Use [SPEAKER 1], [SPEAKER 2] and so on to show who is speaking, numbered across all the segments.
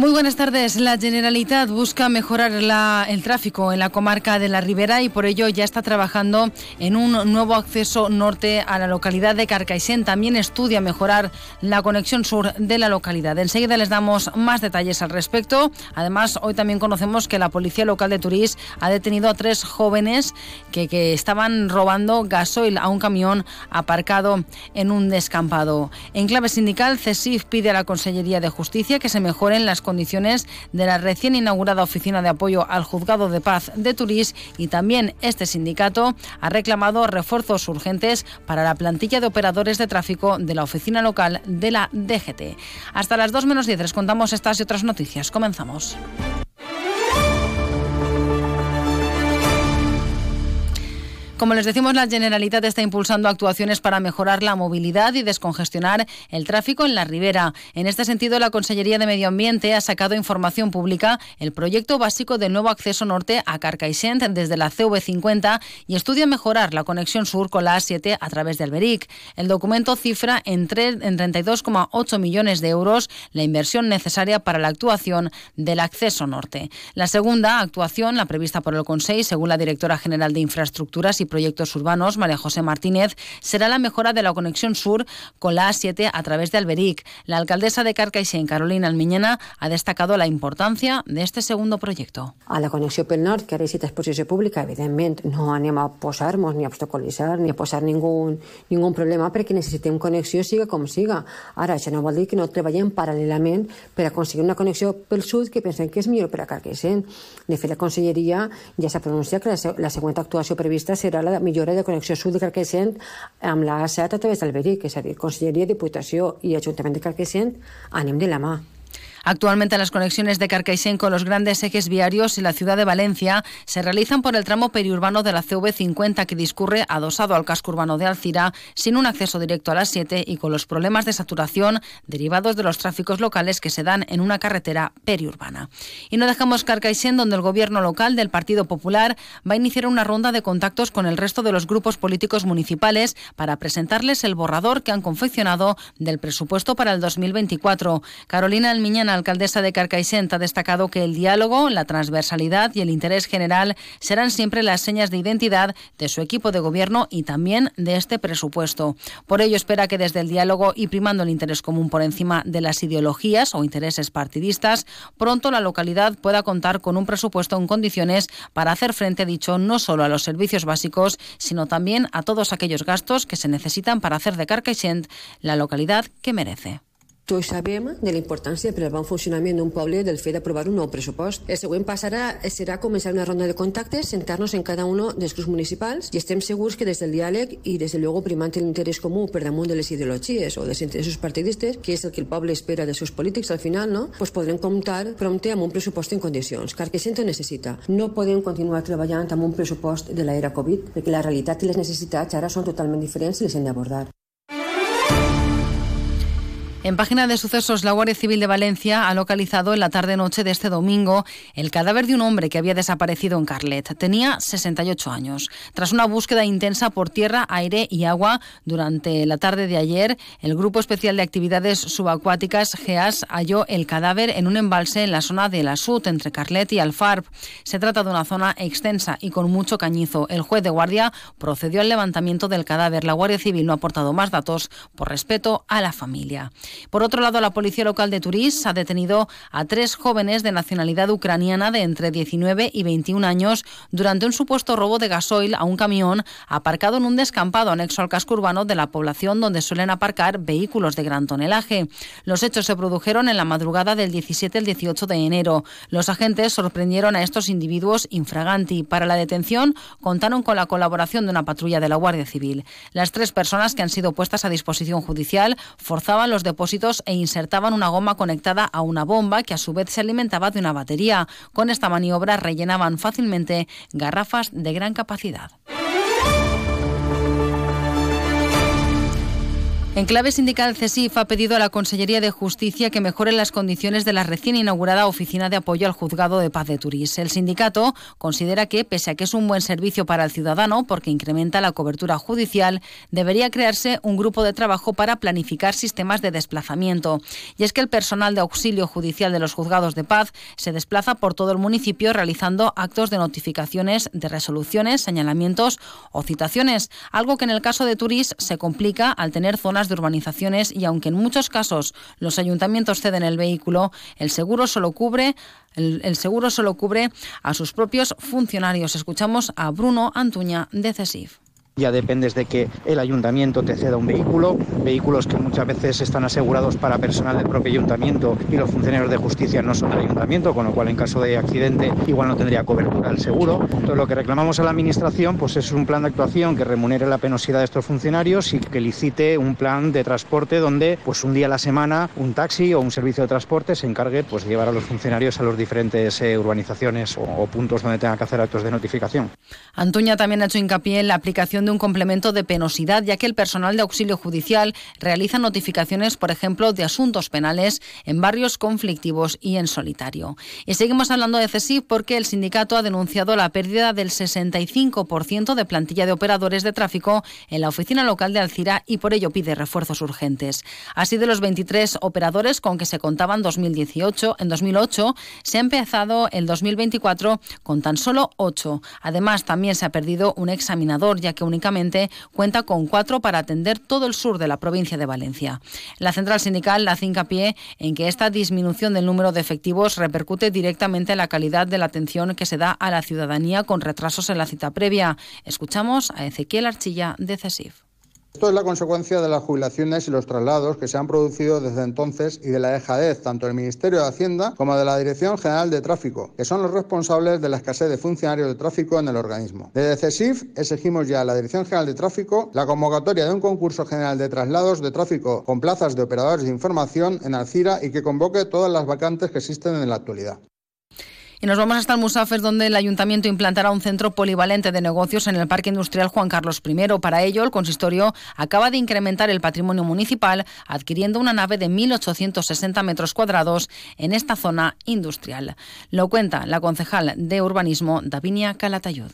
[SPEAKER 1] Muy buenas tardes. La Generalitat busca mejorar el tráfico en la comarca de la Ribera y por ello ya está trabajando en un nuevo acceso norte a la localidad de Carcaixent. También estudia mejorar la conexión sur de la localidad. Enseguida les damos más detalles al respecto. Además, hoy también conocemos que la Policía Local de Turís ha detenido a tres jóvenes que, que estaban robando gasoil a un camión aparcado en un descampado. En clave sindical, CESIF pide a la Consellería de Justicia que se mejoren las condiciones de la recién inaugurada oficina de apoyo al Juzgado de Paz de Turís y también este sindicato ha reclamado refuerzos urgentes para la plantilla de operadores de tráfico de la oficina local de la DGT. Hasta las 2 menos 10 les contamos estas y otras noticias. Comenzamos. Como les decimos, la Generalitat está impulsando actuaciones para mejorar la movilidad y descongestionar el tráfico en la ribera. En este sentido, la Consellería de Medio Ambiente ha sacado información pública el proyecto básico del nuevo acceso norte a Carcaixent desde la CV50 y estudia mejorar la conexión sur con la A7 a través de Alberic. El documento cifra en, en 32,8 millones de euros la inversión necesaria para la actuación del acceso norte. La segunda actuación, la prevista por el Consejo, según la directora general de Infraestructuras y Proyectos Urbanos, María José Martínez, será la mejora de la conexión sur con la A7 a través de Alberic. La alcaldesa de Carcaixent, Carolina Almiñena, ha destacado la importancia de este segundo proyecto.
[SPEAKER 2] A la connexió pel nord, que ara és exposició pública, evidentment no anem a posar-nos ni a obstaculitzar ni a posar ningú, ningú problema perquè necessitem connexió siga com siga. Ara, això no vol dir que no treballem paral·lelament per aconseguir una connexió pel sud que pensem que és millor per a Carcaixent. De fet, la Conselleria ja s'ha pronunciat que la, la següent actuació prevista serà la millora de connexió sud de Carcaixent amb la A7 a través del Beric, és a dir, Conselleria, Diputació i Ajuntament de Carcaixent anem de la mà.
[SPEAKER 1] Actualmente las conexiones de Carcaixent con los grandes ejes viarios y la ciudad de Valencia se realizan por el tramo periurbano de la CV50 que discurre adosado al casco urbano de Alcira sin un acceso directo a las 7 y con los problemas de saturación derivados de los tráficos locales que se dan en una carretera periurbana. Y no dejamos Carcaixent donde el gobierno local del Partido Popular va a iniciar una ronda de contactos con el resto de los grupos políticos municipales para presentarles el borrador que han confeccionado del presupuesto para el 2024. Carolina Almiñana la alcaldesa de Carcaixent ha destacado que el diálogo, la transversalidad y el interés general serán siempre las señas de identidad de su equipo de gobierno y también de este presupuesto. Por ello espera que desde el diálogo y primando el interés común por encima de las ideologías o intereses partidistas, pronto la localidad pueda contar con un presupuesto en condiciones para hacer frente, dicho, no solo a los servicios básicos, sino también a todos aquellos gastos que se necesitan para hacer de Carcaixent la localidad que merece.
[SPEAKER 2] Tots sabem de la importància per al bon funcionament d'un poble del fet d'aprovar un nou pressupost. El següent pas ara serà començar una ronda de contactes, sentar-nos en cada un dels grups municipals i estem segurs que des del diàleg i des de luego primant l'interès comú per damunt de les ideologies o dels interessos partidistes, que és el que el poble espera dels seus polítics al final, no? pues podrem comptar prompte amb un pressupost en condicions. Car que ho necessita. No podem continuar treballant amb un pressupost de l'era Covid, perquè la realitat i les necessitats ara són totalment diferents i les hem d'abordar.
[SPEAKER 1] En página de sucesos, la Guardia Civil de Valencia ha localizado en la tarde-noche de este domingo el cadáver de un hombre que había desaparecido en Carlet. Tenía 68 años. Tras una búsqueda intensa por tierra, aire y agua durante la tarde de ayer, el Grupo Especial de Actividades Subacuáticas GEAS halló el cadáver en un embalse en la zona de la Sud, entre Carlet y Alfarb. Se trata de una zona extensa y con mucho cañizo. El juez de guardia procedió al levantamiento del cadáver. La Guardia Civil no ha aportado más datos por respeto a la familia. Por otro lado, la Policía Local de Turís ha detenido a tres jóvenes de nacionalidad ucraniana de entre 19 y 21 años durante un supuesto robo de gasoil a un camión aparcado en un descampado anexo al casco urbano de la población donde suelen aparcar vehículos de gran tonelaje. Los hechos se produjeron en la madrugada del 17 al 18 de enero. Los agentes sorprendieron a estos individuos infraganti. Para la detención contaron con la colaboración de una patrulla de la Guardia Civil. Las tres personas que han sido puestas a disposición judicial forzaban los depósitos e insertaban una goma conectada a una bomba que a su vez se alimentaba de una batería. Con esta maniobra rellenaban fácilmente garrafas de gran capacidad. En clave sindical, CESIF ha pedido a la Consellería de Justicia que mejore las condiciones de la recién inaugurada Oficina de Apoyo al Juzgado de Paz de Turís. El sindicato considera que, pese a que es un buen servicio para el ciudadano porque incrementa la cobertura judicial, debería crearse un grupo de trabajo para planificar sistemas de desplazamiento. Y es que el personal de auxilio judicial de los juzgados de paz se desplaza por todo el municipio realizando actos de notificaciones de resoluciones, señalamientos o citaciones, algo que en el caso de Turís se complica al tener zonas de urbanizaciones y aunque en muchos casos los ayuntamientos ceden el vehículo, el seguro solo cubre el, seguro solo cubre a sus propios funcionarios. Escuchamos a Bruno Antuña de CESIF.
[SPEAKER 3] Ya dependes de que el ayuntamiento te ceda un vehículo, vehículos que muchas veces están asegurados para personal del propio ayuntamiento y los funcionarios de justicia no son del ayuntamiento, con lo cual en caso de accidente igual no tendría cobertura el seguro. Entonces lo que reclamamos a la administración pues es un plan de actuación que remunere la penosidad de estos funcionarios y que licite un plan de transporte donde pues un día a la semana un taxi o un servicio de transporte se encargue pues de llevar a los funcionarios a las diferentes eh, urbanizaciones o, puntos donde tengan que hacer actos de notificación.
[SPEAKER 1] Antoña también ha hecho hincapié en la aplicación de un complemento de penosidad, ya que el personal de auxilio judicial realiza notificaciones, por ejemplo, de asuntos penales en barrios conflictivos y en solitario. Y seguimos hablando de CESIF porque el sindicato ha denunciado la pérdida del 65% de plantilla de operadores de tráfico en la oficina local de Alcira y por ello pide refuerzos urgentes. Así de los 23 operadores con que se contaban 2018, en 2008 se ha empezado el 2024 con tan solo 8. Además, también se ha perdido un examinador, ya que únicamente cuenta con cuatro para atender todo el sur de la provincia de Valencia. La central sindical hace hincapié en que esta disminución del número de efectivos repercute directamente en la calidad de la atención que se da a la ciudadanía con retrasos en la cita previa. Escuchamos a Ezequiel Archilla de CESIF.
[SPEAKER 4] Esto es la consecuencia de las jubilaciones y los traslados que se han producido desde entonces y de la dejadez tanto del Ministerio de Hacienda como de la Dirección General de Tráfico, que son los responsables de la escasez de funcionarios de tráfico en el organismo. Desde CESIF exigimos ya a la Dirección General de Tráfico la convocatoria de un concurso general de traslados de tráfico con plazas de operadores de información en Alcira y que convoque todas las vacantes que existen en la actualidad.
[SPEAKER 1] Y nos vamos hasta el Musafes, donde el ayuntamiento implantará un centro polivalente de negocios en el Parque Industrial Juan Carlos I. Para ello, el consistorio acaba de incrementar el patrimonio municipal adquiriendo una nave de 1.860 metros cuadrados en esta zona industrial. Lo cuenta la concejal de urbanismo, Davinia Calatayud.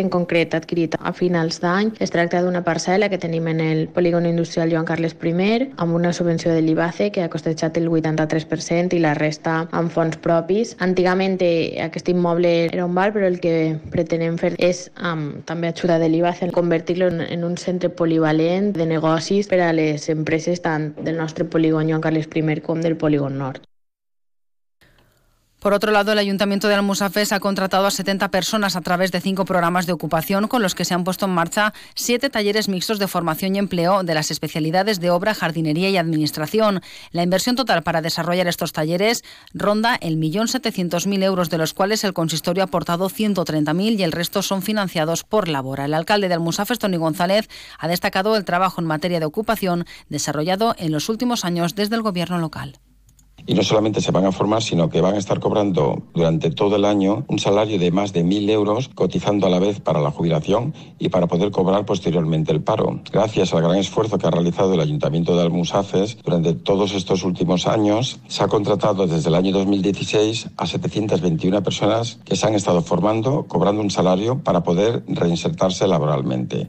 [SPEAKER 5] En concret adquirit a finals d'any. Es tracta d'una parcel·la que tenim en el polígon industrial Joan Carles I amb una subvenció de l'IBACE que ha costejat el 83% i la resta amb fons propis. Antigament eh, aquest immoble era un bar, però el que pretenem fer és, amb també ajuda de l'IBACE, convertir-lo en un centre polivalent de negocis per a les empreses tant del nostre polígon Joan Carles I com del polígon nord.
[SPEAKER 1] Por otro lado, el Ayuntamiento de Almusafes ha contratado a 70 personas a través de cinco programas de ocupación con los que se han puesto en marcha siete talleres mixtos de formación y empleo de las especialidades de obra, jardinería y administración. La inversión total para desarrollar estos talleres ronda el millón setecientos mil euros, de los cuales el consistorio ha aportado 130.000 y el resto son financiados por Labora. El alcalde de Almusafes, Tony González, ha destacado el trabajo en materia de ocupación desarrollado en los últimos años desde el gobierno local.
[SPEAKER 6] Y no solamente se van a formar, sino que van a estar cobrando durante todo el año un salario de más de mil euros, cotizando a la vez para la jubilación y para poder cobrar posteriormente el paro. Gracias al gran esfuerzo que ha realizado el Ayuntamiento de Almusafes durante todos estos últimos años, se ha contratado desde el año 2016 a 721 personas que se han estado formando, cobrando un salario para poder reinsertarse laboralmente.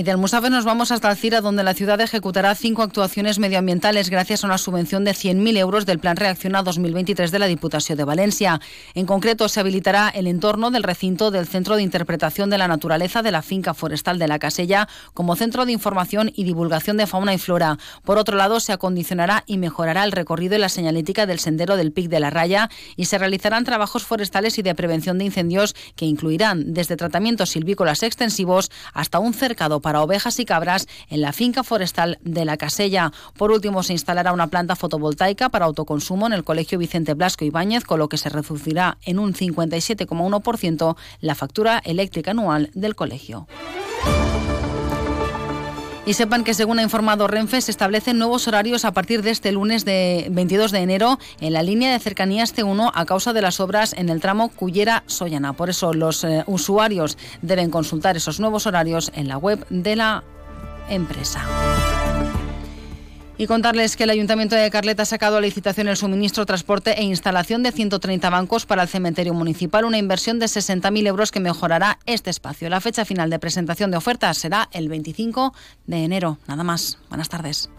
[SPEAKER 1] Y de Almusafes nos vamos hasta Alcira, donde la ciudad ejecutará cinco actuaciones medioambientales gracias a una subvención de 100.000 euros del Plan Reacciona 2023 de la Diputación de Valencia. En concreto, se habilitará el entorno del recinto del Centro de Interpretación de la Naturaleza de la Finca Forestal de la Casella como centro de información y divulgación de fauna y flora. Por otro lado, se acondicionará y mejorará el recorrido y la señalética del sendero del Pic de la Raya y se realizarán trabajos forestales y de prevención de incendios que incluirán desde tratamientos silvícolas extensivos hasta un cercado para ovejas y cabras en la finca forestal de la Casella. Por último, se instalará una planta fotovoltaica para autoconsumo en el Colegio Vicente Blasco Ibáñez, con lo que se reducirá en un 57,1% la factura eléctrica anual del colegio. Y sepan que según ha informado Renfe, se establecen nuevos horarios a partir de este lunes de 22 de enero en la línea de cercanías C1 a causa de las obras en el tramo Cullera-Sollana. Por eso los eh, usuarios deben consultar esos nuevos horarios en la web de la empresa. Y contarles que el Ayuntamiento de Carlet ha sacado a licitación el suministro, transporte e instalación de 130 bancos para el cementerio municipal, una inversión de 60.000 euros que mejorará este espacio. La fecha final de presentación de ofertas será el 25 de enero. Nada más. Buenas tardes.